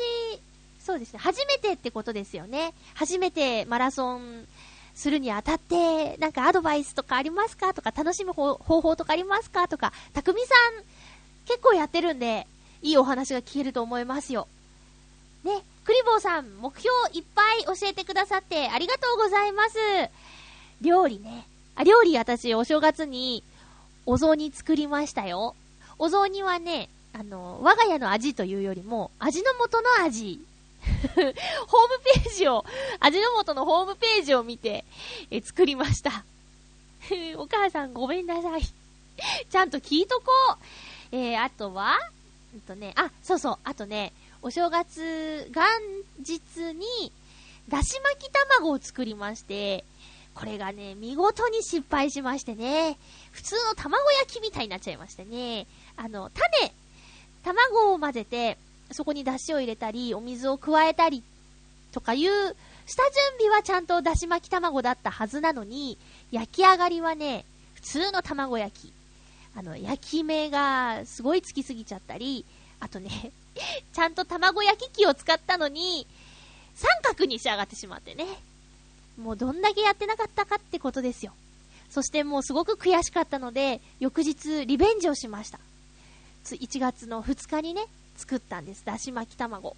そうですね、初めてってことですよね。初めてマラソンするにあたって、なんかアドバイスとかありますかとか、楽しむ方法とかありますかとか、匠さん、結構やってるんで、いいお話が聞けると思いますよ。ね、クリボーさん、目標いっぱい教えてくださってありがとうございます。料理ね。あ、料理私、お正月に、お雑煮作りましたよ。お雑煮はね、あの、我が家の味というよりも、味の素の味。ホームページを、味の素のホームページを見て、え作りました。お母さんごめんなさい。ちゃんと聞いとこう。えー、あとは、うんとね、あ、そうそう、あとね、お正月、元日に、だし巻き卵を作りまして、これがね、見事に失敗しましてね、普通の卵焼きみたいになっちゃいましてね、あの、種、卵を混ぜて、そこに出汁を入れたり、お水を加えたり、とかいう、下準備はちゃんとだし巻き卵だったはずなのに、焼き上がりはね、普通の卵焼き。あの、焼き目がすごいつきすぎちゃったり、あとね、ちゃんと卵焼き器を使ったのに、三角に仕上がってしまってね。もうどんだけやってなかったかってことですよ。そしてもうすごく悔しかったので、翌日リベンジをしました。1月の2日にね、作ったんです。だし巻き卵。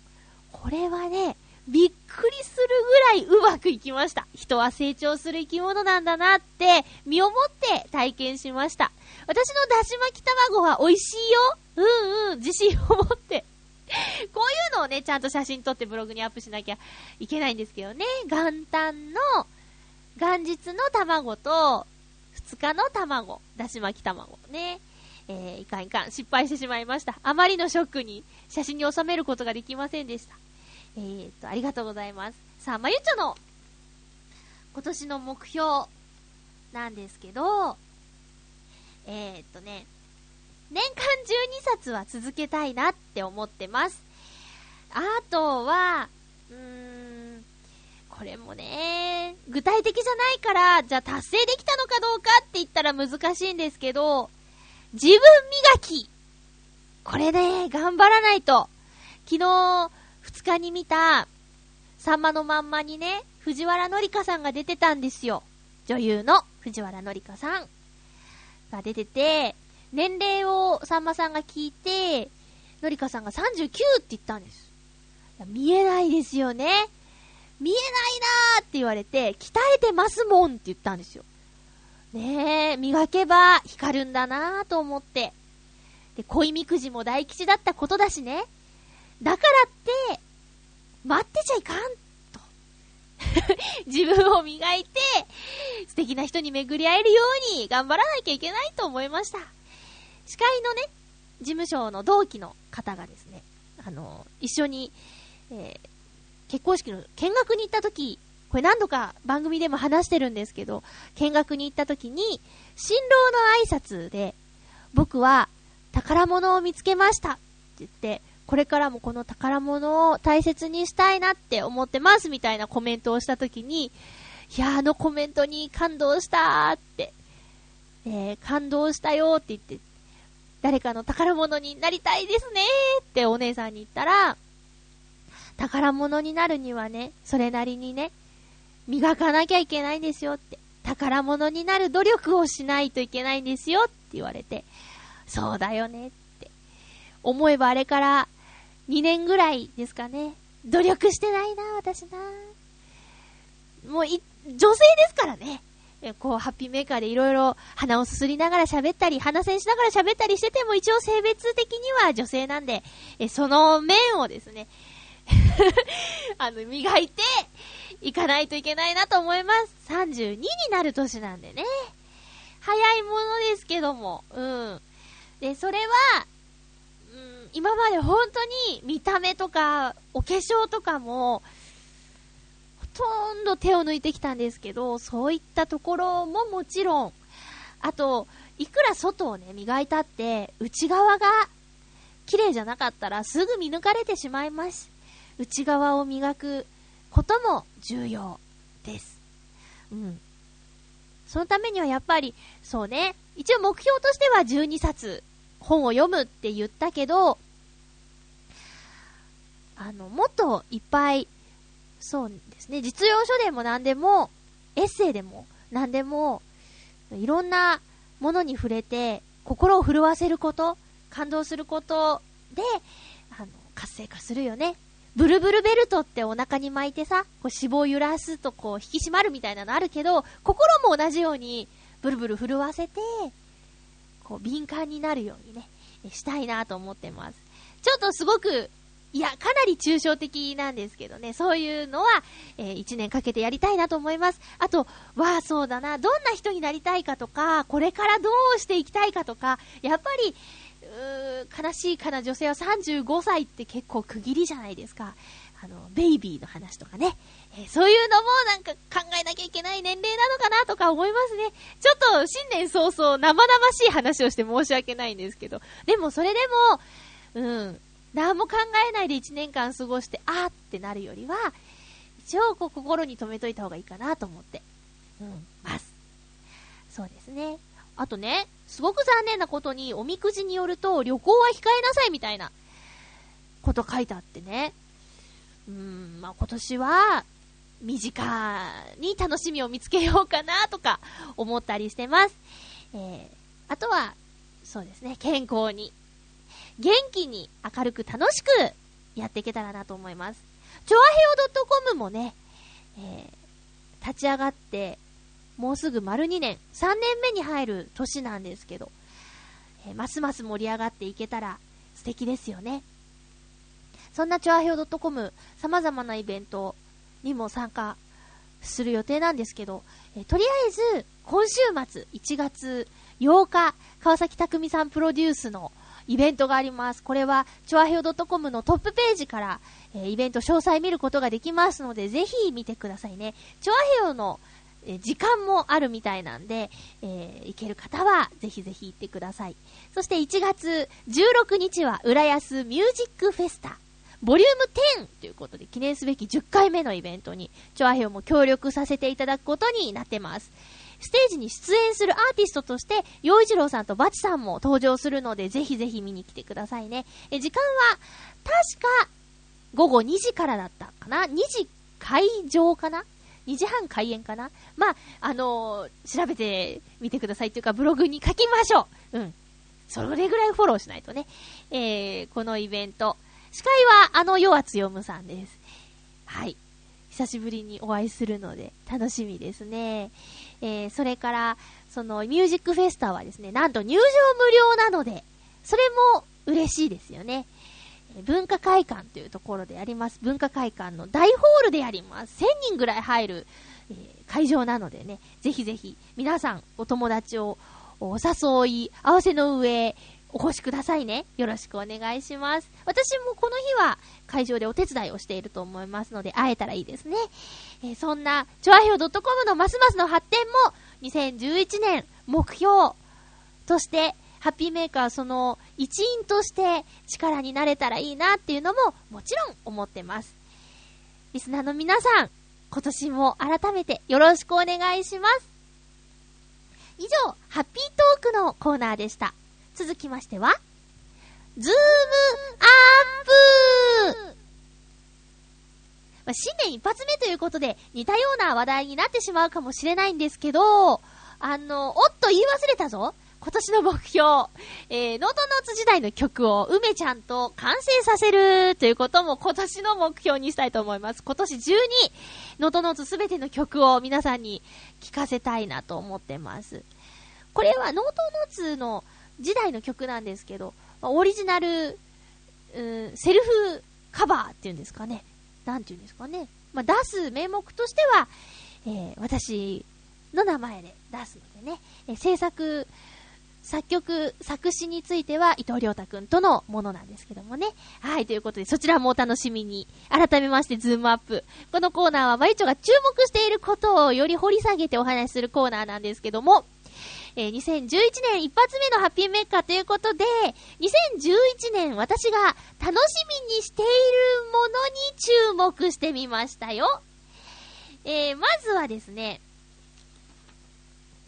これはね、びっくりするぐらいうまくいきました。人は成長する生き物なんだなって、身をもって体験しました。私のだし巻き卵は美味しいようんうん、自信を持って。こういうのをね、ちゃんと写真撮ってブログにアップしなきゃいけないんですけどね。元旦の、元日の卵と、2日の卵、だし巻き卵ね。えー、いかんいかん、失敗してしまいました。あまりのショックに写真に収めることができませんでした。えーと、ありがとうございます。さあ、まゆちょの、今年の目標、なんですけど、えーっとね、年間12冊は続けたいなって思ってます。あとは、うーん、これもね、具体的じゃないから、じゃあ達成できたのかどうかって言ったら難しいんですけど、自分磨きこれね、頑張らないと。昨日、2日に見た、さんまのまんまにね、藤原紀香さんが出てたんですよ。女優の藤原紀香さんが出てて、年齢をさんまさんが聞いて、のりかさんが39って言ったんです。見えないですよね。見えないなーって言われて、鍛えてますもんって言ったんですよ。ねえ、磨けば光るんだなーと思って。で、恋みくじも大吉だったことだしね。だからって、待ってちゃいかんと。自分を磨いて、素敵な人に巡り会えるように頑張らなきゃいけないと思いました。司会のね、事務所の同期の方がですね、あの、一緒に、えー結婚式の見学に行った時、これ何度か番組でも話してるんですけど、見学に行った時に、新郎の挨拶で、僕は宝物を見つけましたって言って、これからもこの宝物を大切にしたいなって思ってますみたいなコメントをした時に、いやあのコメントに感動したーって、えー感動したよーって言って、誰かの宝物になりたいですねってお姉さんに言ったら、宝物になるにはね、それなりにね、磨かなきゃいけないんですよって。宝物になる努力をしないといけないんですよって言われて、そうだよねって。思えばあれから2年ぐらいですかね。努力してないな、私な。もうい、女性ですからね。えこう、ハッピーメーカーでいろいろ鼻をすすりながら喋ったり、鼻栓しながら喋ったりしてても一応性別的には女性なんで、えその面をですね、あの、磨いていかないといけないなと思います。32になる年なんでね。早いものですけども、うん。で、それは、うん、今まで本当に見た目とか、お化粧とかも、とんど手を抜いてきたんですけど、そういったところももちろん、あと、いくら外をね、磨いたって、内側が綺麗じゃなかったらすぐ見抜かれてしまいます。内側を磨くことも重要です。うん。そのためにはやっぱり、そうね、一応目標としては12冊本を読むって言ったけど、あの、もっといっぱい、そうですね、実用書でも何でも、エッセイでも何でも、いろんなものに触れて、心を震わせること、感動することで、あの、活性化するよね。ブルブルベルトってお腹に巻いてさ、こう脂肪を揺らすとこう引き締まるみたいなのあるけど、心も同じようにブルブル震わせて、こう敏感になるようにね、したいなと思ってます。ちょっとすごく、いや、かなり抽象的なんですけどね、そういうのは、えー、1年かけてやりたいなと思います。あと、わあ、そうだな、どんな人になりたいかとか、これからどうしていきたいかとか、やっぱり、うー悲しいかな女性は35歳って結構区切りじゃないですか。あの、ベイビーの話とかね。えーそういうのもなんか考えなきゃいけない年齢なのかなとか思いますね。ちょっと新年早々生々しい話をして申し訳ないんですけど。でもそれでも、うん、何も考えないで1年間過ごして、あーってなるよりは、一応こう心に留めといた方がいいかなと思って、うん、ます。そうですね。あとね、すごく残念なことに、おみくじによると、旅行は控えなさいみたいな、こと書いてあってね。うーん、まあ、今年は、身近に楽しみを見つけようかなとか思ったりしてます。えー、あとは、そうですね、健康に、元気に明るく楽しくやっていけたらなと思います。チョアヘオ .com もね、えー、立ち上がって、もうすぐ丸2年、3年目に入る年なんですけど、えーますます盛り上がっていけたら素敵ですよね。そんなチョアヘオ .com、様々なイベントにも参加する予定なんですけど、えーとりあえず、今週末、1月8日、川崎匠さんプロデュースのイベントがあります。これは、チョアヘオ .com のトップページから、えーイベント詳細見ることができますので、ぜひ見てくださいね。チョアヘオの、えー時間もあるみたいなんで、えー行ける方は、ぜひぜひ行ってください。そして1月16日は、浦安ミュージックフェスタ。ボリューム10ということで、記念すべき10回目のイベントに、チョアヘオも協力させていただくことになってます。ステージに出演するアーティストとして、洋一郎さんとバチさんも登場するので、ぜひぜひ見に来てくださいね。え、時間は、確か、午後2時からだったかな ?2 時会場かな ?2 時半開演かな？まあ、あのー調べてみてくださいっていうか、ブログに書きましょううん。それぐらいフォローしないとね。えー、このイベント。司会は、あの、弱つよむさんです。はい。久しぶりにお会いするので、楽しみですね。えー、それから、その、ミュージックフェスタはですね、なんと入場無料なので、それも嬉しいですよね。文化会館というところでやります。文化会館の大ホールでやります。1000人ぐらい入る、えー会場なのでね、ぜひぜひ、皆さん、お友達をお誘い、合わせの上、お越しくださいね。よろしくお願いします。私もこの日は会場でお手伝いをしていると思いますので、会えたらいいですね。えーそんな、チョアヘオ .com のますますの発展も、2011年目標として、ハッピーメーカーその一員として力になれたらいいなっていうのももちろん思ってます。リスナーの皆さん、今年も改めてよろしくお願いします。以上、ハッピートークのコーナーでした。続きましては、ズームアップまあ新年一発目ということで、似たような話題になってしまうかもしれないんですけど、あの、おっと言い忘れたぞ今年の目標、えー、ノートノーツ時代の曲を梅ちゃんと完成させるということも今年の目標にしたいと思います。今年中にノートノーツすべての曲を皆さんに聴かせたいなと思ってます。これはノートノーツの時代の曲なんですけど、まあオリジナル、うん、セルフカバーっていうんですかね。なんていうんですかね。まあ、出す名目としては、えー私の名前で出すのでね、えー制作、作曲、作詞については伊藤良太くんとのものなんですけどもね。はい、ということでそちらもお楽しみに。改めまして、ズームアップ。このコーナーはまゆちょが注目していることをより掘り下げてお話しするコーナーなんですけども、えー2011年一発目のハッピーメーカーということで、2011年私が楽しみにしているものに注目してみましたよ。えー、まずはですね、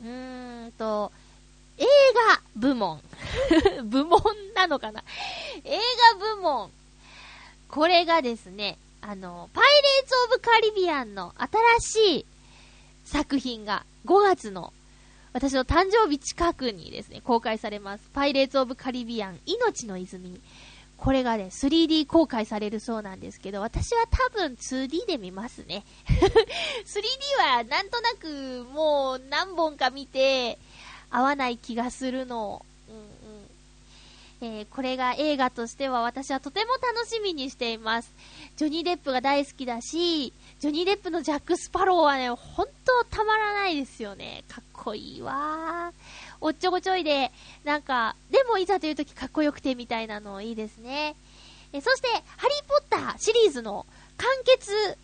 うーんと、映画部門。部門なのかな？映画部門。これがですね、あの、パイレーツ・オブ・カリビアンの新しい作品が5月の私の誕生日近くにですね、公開されます。パイレーツ・オブ・カリビアン命の泉。これがね、3D 公開されるそうなんですけど、私は多分 2D で見ますね。3D はなんとなくもう何本か見て合わない気がするの。えーこれが映画としては私はとても楽しみにしています。ジョニー・デップが大好きだし、ジョニー・デップのジャック・スパローはね、ほんとたまらないですよね。かっこいいわ。おっちょこちょいで、なんか、でもいざという時かっこよくてみたいなのいいですね。えそして、ハリー・ポッターシリーズの完結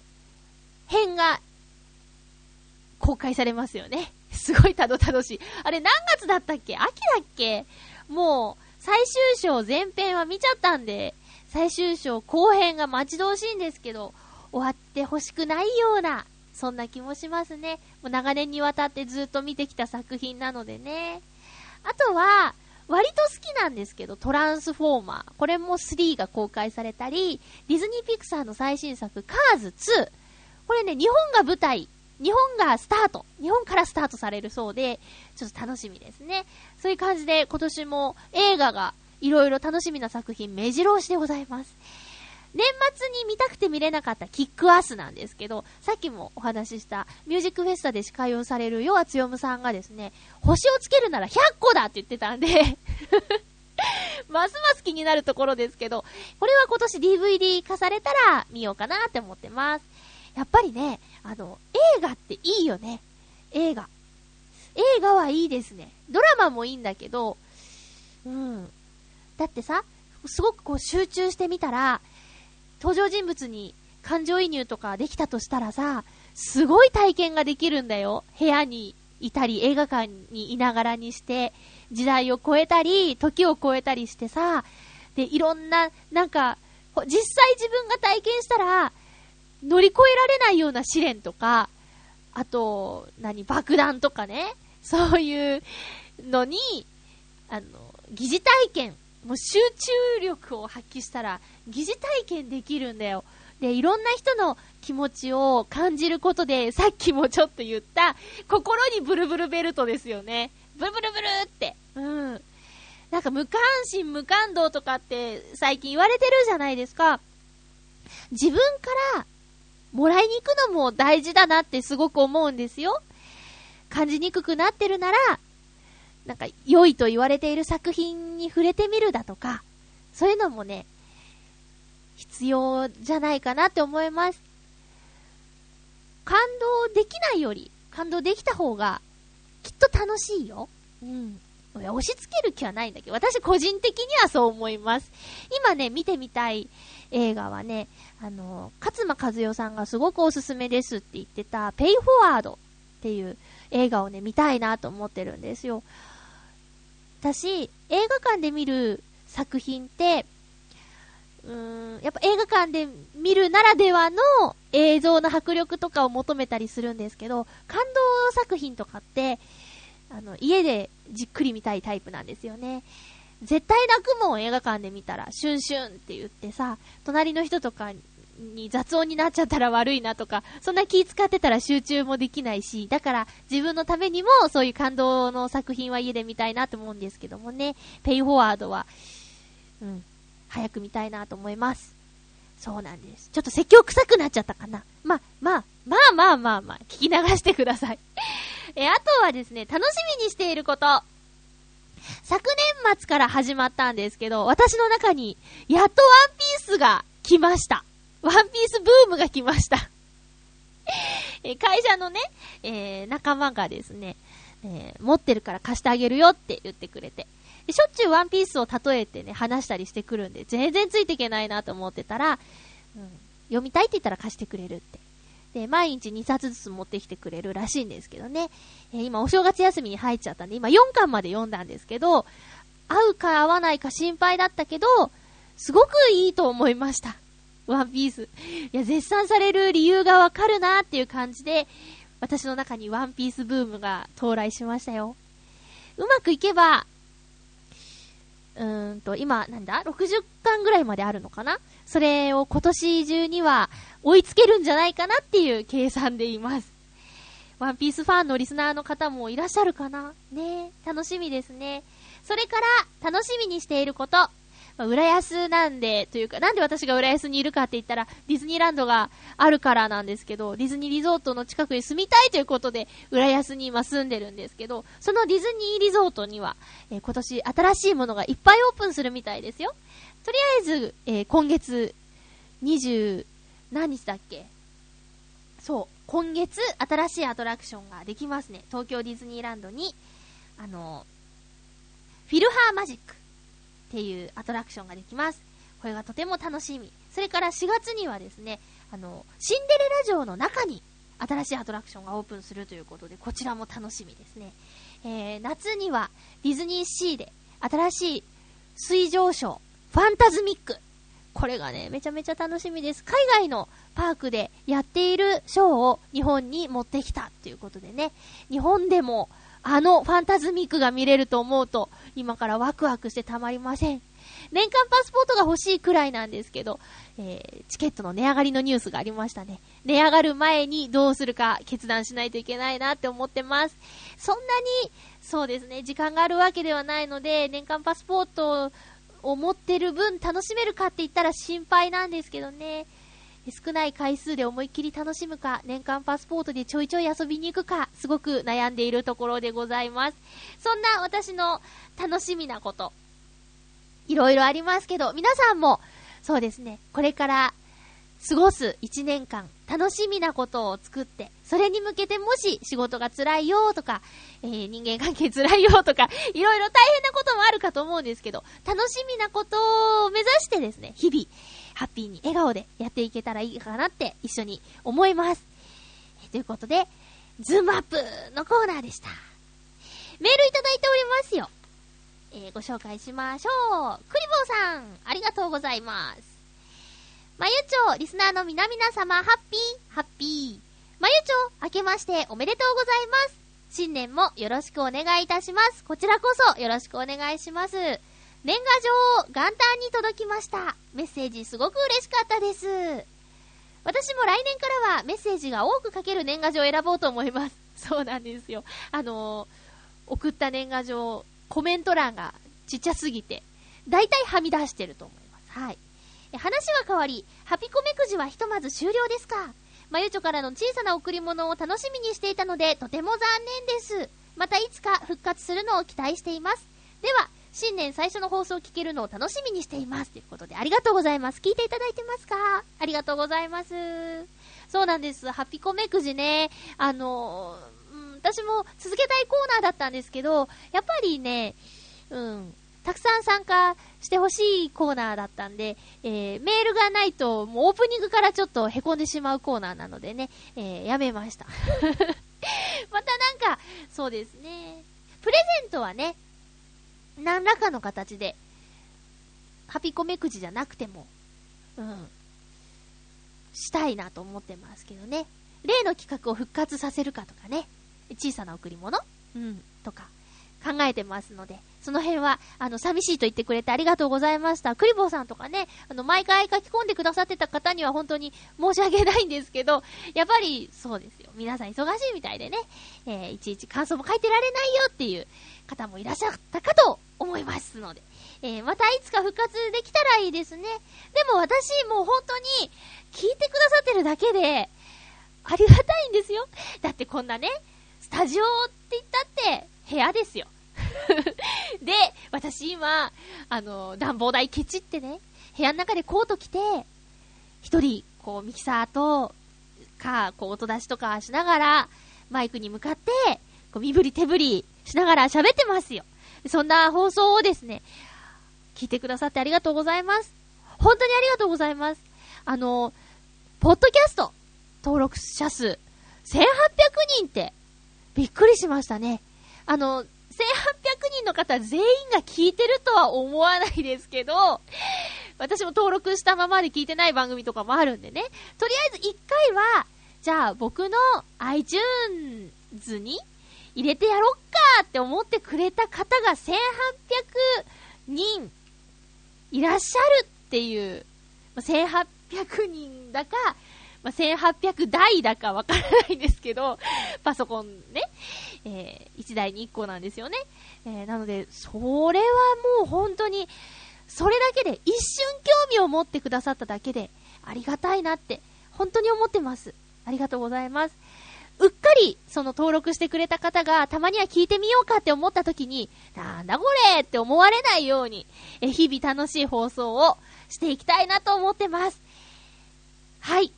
編が公開されますよね。すごいたどたどしい。あれ何月だったっけ？秋だっけ？もう、最終章前編は見ちゃったんで、最終章後編が待ち遠しいんですけど、終わってほしくないような、そんな気もしますね。もう長年にわたってずっと見てきた作品なのでね。あとは、割と好きなんですけど、トランスフォーマー。これも3が公開されたり、ディズニーピクサーの最新作、カーズ2。これね、日本が舞台、日本がスタート、日本からスタートされるそうで、ちょっと楽しみですね。そういう感じで今年も映画がいろいろ楽しみな作品目白押しでございます。年末に見たくて見れなかったキックアスなんですけど、さっきもお話ししたミュージックフェスタで司会をされるヨアツヨムさんがですね、星をつけるなら100個だって言ってたんで ますます気になるところですけど、これは今年 DVD 化されたら見ようかなって思ってます。やっぱりね、あの、映画っていいよね。映画。映画はいいですね。ドラマもいいんだけど、うん。だってさ、すごくこう集中してみたら、登場人物に感情移入とかできたとしたらさ、すごい体験ができるんだよ。部屋にいたり、映画館にいながらにして、時代を超えたり、時を超えたりしてさ、で、いろんな、なんか、実際自分が体験したら、乗り越えられないような試練とか、あと、何、爆弾とかね、そういうのに、あの、疑似体験、もう集中力を発揮したら、疑似体験できるんだよ。で、いろんな人の気持ちを感じることで、さっきもちょっと言った、心にブルブルベルトですよね。ブルブルブルって。うん。なんか無関心無感動とかって最近言われてるじゃないですか。自分からもらいに行くのも大事だなってすごく思うんですよ。感じにくくなってるなら、なんか良いと言われている作品に触れてみるだとか、そういうのもね、必要じゃないかなって思います。感動できないより、感動できた方が、きっと楽しいよ。うん。押し付ける気はないんだけど、私個人的にはそう思います。今ね、見てみたい映画はね、あの、勝間和代さんがすごくおすすめですって言ってた、ペイフォワードっていう映画をね、見たいなと思ってるんですよ。私、映画館で見る作品って、うーん、やっぱ映画館で見るならではの映像の迫力とかを求めたりするんですけど、感動作品とかって、あの、家でじっくり見たいタイプなんですよね。絶対泣くもん映画館で見たら、シュンシュンって言ってさ、隣の人とかに雑音になっちゃったら悪いなとか、そんな気使ってたら集中もできないし、だから自分のためにもそういう感動の作品は家で見たいなと思うんですけどもね、ペイフォワードは、うん、早く見たいなと思います。そうなんです。ちょっと説教臭くなっちゃったかな。ま、まあ、まあまあまあまあ、聞き流してください。え、あとはですね、楽しみにしていること。昨年末から始まったんですけど、私の中に、やっとワンピースが来ました。ワンピースブームが来ました。え会社のね、えー仲間がですね、えー持ってるから貸してあげるよって言ってくれて。しょっちゅうワンピースを例えてね、話したりしてくるんで、全然ついていけないなと思ってたら、うん、読みたいって言ったら貸してくれるって。で、毎日2冊ずつ持ってきてくれるらしいんですけどね。えー今お正月休みに入っちゃったんで、今4巻まで読んだんですけど、合うか合わないか心配だったけど、すごくいいと思いました。ワンピース。いや、絶賛される理由がわかるなっていう感じで、私の中にワンピースブームが到来しましたよ。うまくいけば、うーんと、今、なんだ ?60 巻ぐらいまであるのかな？それを今年中には追いつけるんじゃないかなっていう計算でいます。ワンピースファンのリスナーの方もいらっしゃるかな？ね楽しみですね。それから、楽しみにしていること。まあ、浦安なんで、というか、なんで私が浦安にいるかって言ったら、ディズニーランドがあるからなんですけど、ディズニーリゾートの近くに住みたいということで、浦安に今住んでるんですけど、そのディズニーリゾートには、えー今年新しいものがいっぱいオープンするみたいですよ。とりあえず、えー今月、20、何日だっけ？そう、今月、新しいアトラクションができますね。東京ディズニーランドに、あの、フィルハーマジックっていうアトラクションができます。これがとても楽しみ。それから4月にはですね、あの、シンデレラ城の中に新しいアトラクションがオープンするということで、こちらも楽しみですね。えー、夏にはディズニーシーで新しい水上ショー、ファンタズミック。これがね、めちゃめちゃ楽しみです。海外のパークでやっているショーを日本に持ってきたということでね、日本でもあのファンタズミックが見れると思うと、今からワクワクしてたまりません。年間パスポートが欲しいくらいなんですけど、えー、チケットの値上がりのニュースがありましたね。値上がる前にどうするか決断しないといけないなって思ってます。そんなに、そうですね、時間があるわけではないので、年間パスポート思ってる分楽しめるかって言ったら心配なんですけどね。少ない回数で思いっきり楽しむか、年間パスポートでちょいちょい遊びに行くか、すごく悩んでいるところでございます。そんな私の楽しみなこと、いろいろありますけど、皆さんも、そうですね、これから過ごす1年間、楽しみなことを作って、それに向けてもし仕事が辛いよとか、えー人間関係辛いよとか、いろいろ大変なこともあるかと思うんですけど、楽しみなことを目指してですね、日々、ハッピーに笑顔でやっていけたらいいかなって一緒に思います。えーということで、ズームアップのコーナーでした。メールいただいておりますよ。えーご紹介しましょう。クリボーさん、ありがとうございます。まゆちょ、リスナーの皆々様、ハッピー、ハッピー。まゆちょ、明けましておめでとうございます。新年もよろしくお願いいたします。こちらこそよろしくお願いします。年賀状、元旦に届きました。メッセージすごく嬉しかったです。私も来年からはメッセージが多く書ける年賀状を選ぼうと思います。そうなんですよ。あのー送った年賀状、コメント欄がちっちゃすぎて、だいたいはみ出してると思います。はい。話は変わり、ハピコメくじはひとまず終了ですか。まゆちょからの小さな贈り物を楽しみにしていたので、とても残念です。またいつか復活するのを期待しています。では、新年最初の放送を聞けるのを楽しみにしています。ということで、ありがとうございます。聞いていただいてますか？ありがとうございます。そうなんです。ハピコメくじね、あのうん、私も続けたいコーナーだったんですけど、やっぱりね、うん、たくさん参加してほしいコーナーだったんで、えーメールがないと、もうオープニングからちょっと凹んでしまうコーナーなのでね、えーやめました。またなんか、そうですね、プレゼントはね、何らかの形で、ハピコメくじじゃなくても、うん、したいなと思ってますけどね。例の企画を復活させるかとかね、小さな贈り物？うん、とか、考えてますので、その辺は、あの、寂しいと言ってくれてありがとうございました。クリボーさんとかね、あの、毎回書き込んでくださってた方には本当に申し訳ないんですけど、やっぱり、そうですよ。皆さん忙しいみたいでね、えーいちいち感想も書いてられないよっていう方もいらっしゃったかと思いますので、えーまたいつか復活できたらいいですね。でも私、もう本当に、聞いてくださってるだけで、ありがたいんですよ。だってこんなね、スタジオって言ったって、部屋ですよ。で、私今、あの、暖房台ケチってね、部屋の中でコート着て、一人、こう、ミキサーと、か、こう、音出しとかしながら、マイクに向かって、こう、身振り手振りしながら喋ってますよ。そんな放送をですね、聞いてくださってありがとうございます。本当にありがとうございます。あの、ポッドキャスト、登録者数、1800人って、びっくりしましたね。あの、1800人の方全員が聞いてるとは思わないですけど、私も登録したままで聞いてない番組とかもあるんでね。とりあえず1回は、じゃあ僕の iTunes に入れてやろっかって思ってくれた方が1800人いらっしゃるっていう、1800人だか、まあ、1800台だかわからないんですけど、パソコンね、えー、1台に1個なんですよね。えー、なので、それはもう本当に、それだけで、一瞬興味を持ってくださっただけで、ありがたいなって、本当に思ってます。ありがとうございます。うっかり、その登録してくれた方が、たまには聞いてみようかって思った時に、なんだこれって思われないように、え日々楽しい放送をしていきたいなと思ってます。はい。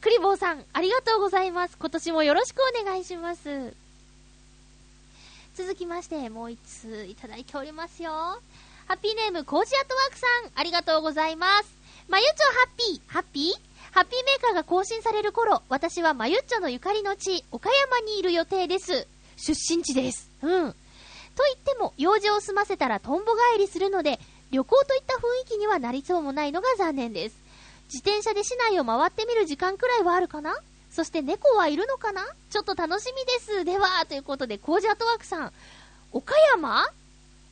クリボーさん、ありがとうございます。今年もよろしくお願いします。続きまして、もう一通いただいておりますよ。ハッピーネーム、コージアットワークさん、ありがとうございます。まゆちょハッピー、ハッピー？ハッピーメーカーが更新される頃、私はまゆっちょのゆかりの地、岡山にいる予定です。出身地です。うん。と言っても、用事を済ませたらとんぼ帰りするので、旅行といった雰囲気にはなりそうもないのが残念です。自転車で市内を回ってみる時間くらいはあるかな？そして猫はいるのかな？ちょっと楽しみです。では、ということで、コージアートワークさん、岡山？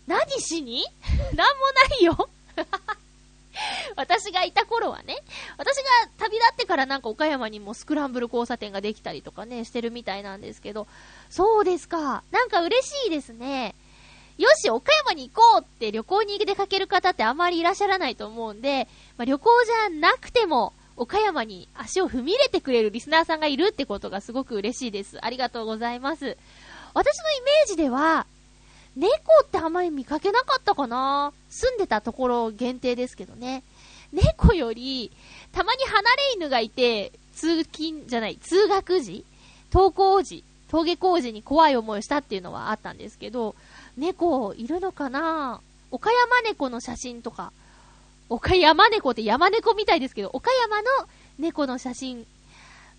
何しに？なんもないよ。私がいた頃はね、私が旅立ってからなんか岡山にもスクランブル交差点ができたりとかね、してるみたいなんですけど、そうですか。なんか嬉しいですね。よし、岡山に行こうって旅行に出かける方ってあまりいらっしゃらないと思うんで、まあ、旅行じゃなくても、岡山に足を踏み入れてくれるリスナーさんがいるってことがすごく嬉しいです。ありがとうございます。私のイメージでは、猫ってあまり見かけなかったかな住んでたところ限定ですけどね。猫より、たまに離れ犬がいて、通勤じゃない、通学時登校時登下校時に怖い思いをしたっていうのはあったんですけど、猫いるのかな？岡山猫の写真とか、岡山猫って山猫みたいですけど、岡山の猫の写真、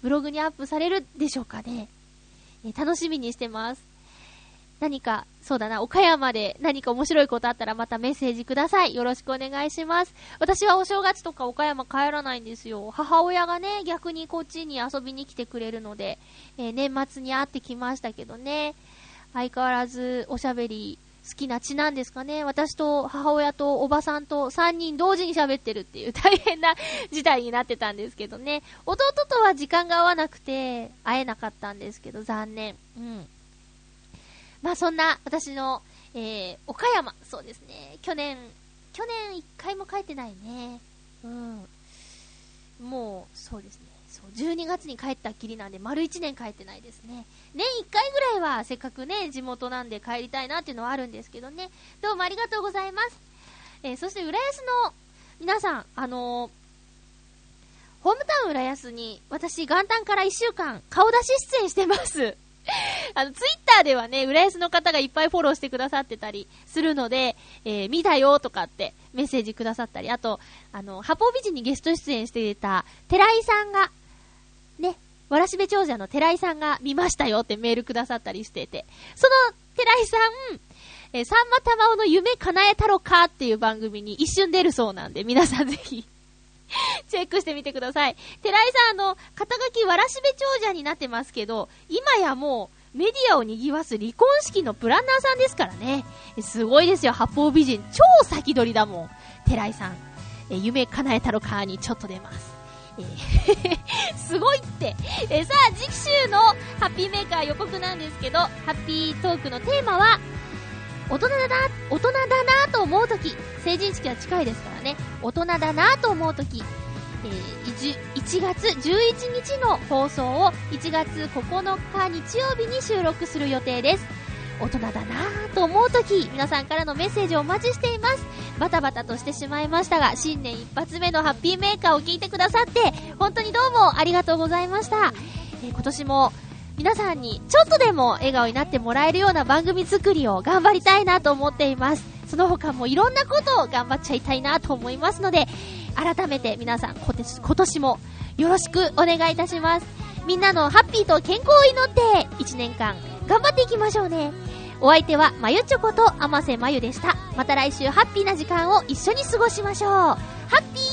ブログにアップされるでしょうかね？え楽しみにしてます。何か、そうだな、岡山で何か面白いことあったらまたメッセージください。よろしくお願いします。私はお正月とか岡山帰らないんですよ。母親がね、逆にこっちに遊びに来てくれるので、えー年末に会ってきましたけどね。相変わらずおしゃべり好きな血なんですかね。私と母親とおばさんと3人同時に喋ってるっていう大変な事態になってたんですけどね。弟とは時間が合わなくて会えなかったんですけど残念。うん。まあそんな私の、えー、岡山、そうですね。去年、去年一回も帰ってないね。うん。もう、そうですね。12月に帰ったきりなんで、丸1年帰ってないですね。年1回ぐらいは、せっかくね、地元なんで帰りたいなっていうのはあるんですけどね。どうもありがとうございます。えーそして、浦安の皆さん、あのーホームタウン浦安に、私、元旦から1週間、顔出し出演してます。あの、ツイッターではね、浦安の方がいっぱいフォローしてくださってたりするので、えー見たよとかってメッセージくださったり、あと、あの、八方美人にゲスト出演していた、寺井さんが、わらしべ長者の寺井さんが見ましたよってメールくださったりしてて、その寺井さん、え、さんま玉緒の夢叶えたろかっていう番組に一瞬出るそうなんで、皆さんぜひ、チェックしてみてください。寺井さん、あの、肩書きわらしべ長者になってますけど、今やもう、メディアを賑わす離婚式のプランナーさんですからね。すごいですよ、八方美人。超先取りだもん。寺井さん。え夢叶えたろかにちょっと出ます。すごいって。えさあ、次週のハッピーメーカー予告なんですけど、ハッピートークのテーマは、大人だな、大人だなと思うとき、成人式は近いですからね、大人だなと思うとき、えー、1月11日の放送を1月9日日曜日に収録する予定です。大人だなぁと思うとき、皆さんからのメッセージをお待ちしています。バタバタとしてしまいましたが、新年一発目のハッピーメーカーを聞いてくださって、本当にどうもありがとうございました。えー今年も皆さんにちょっとでも笑顔になってもらえるような番組作りを頑張りたいなと思っています。その他もいろんなことを頑張っちゃいたいなと思いますので、改めて皆さん今年もよろしくお願いいたします。みんなのハッピーと健康を祈って1年間頑張っていきましょうね。お相手はまゆちょことあませまゆでした。また来週ハッピーな時間を一緒に過ごしましょう。ハッピー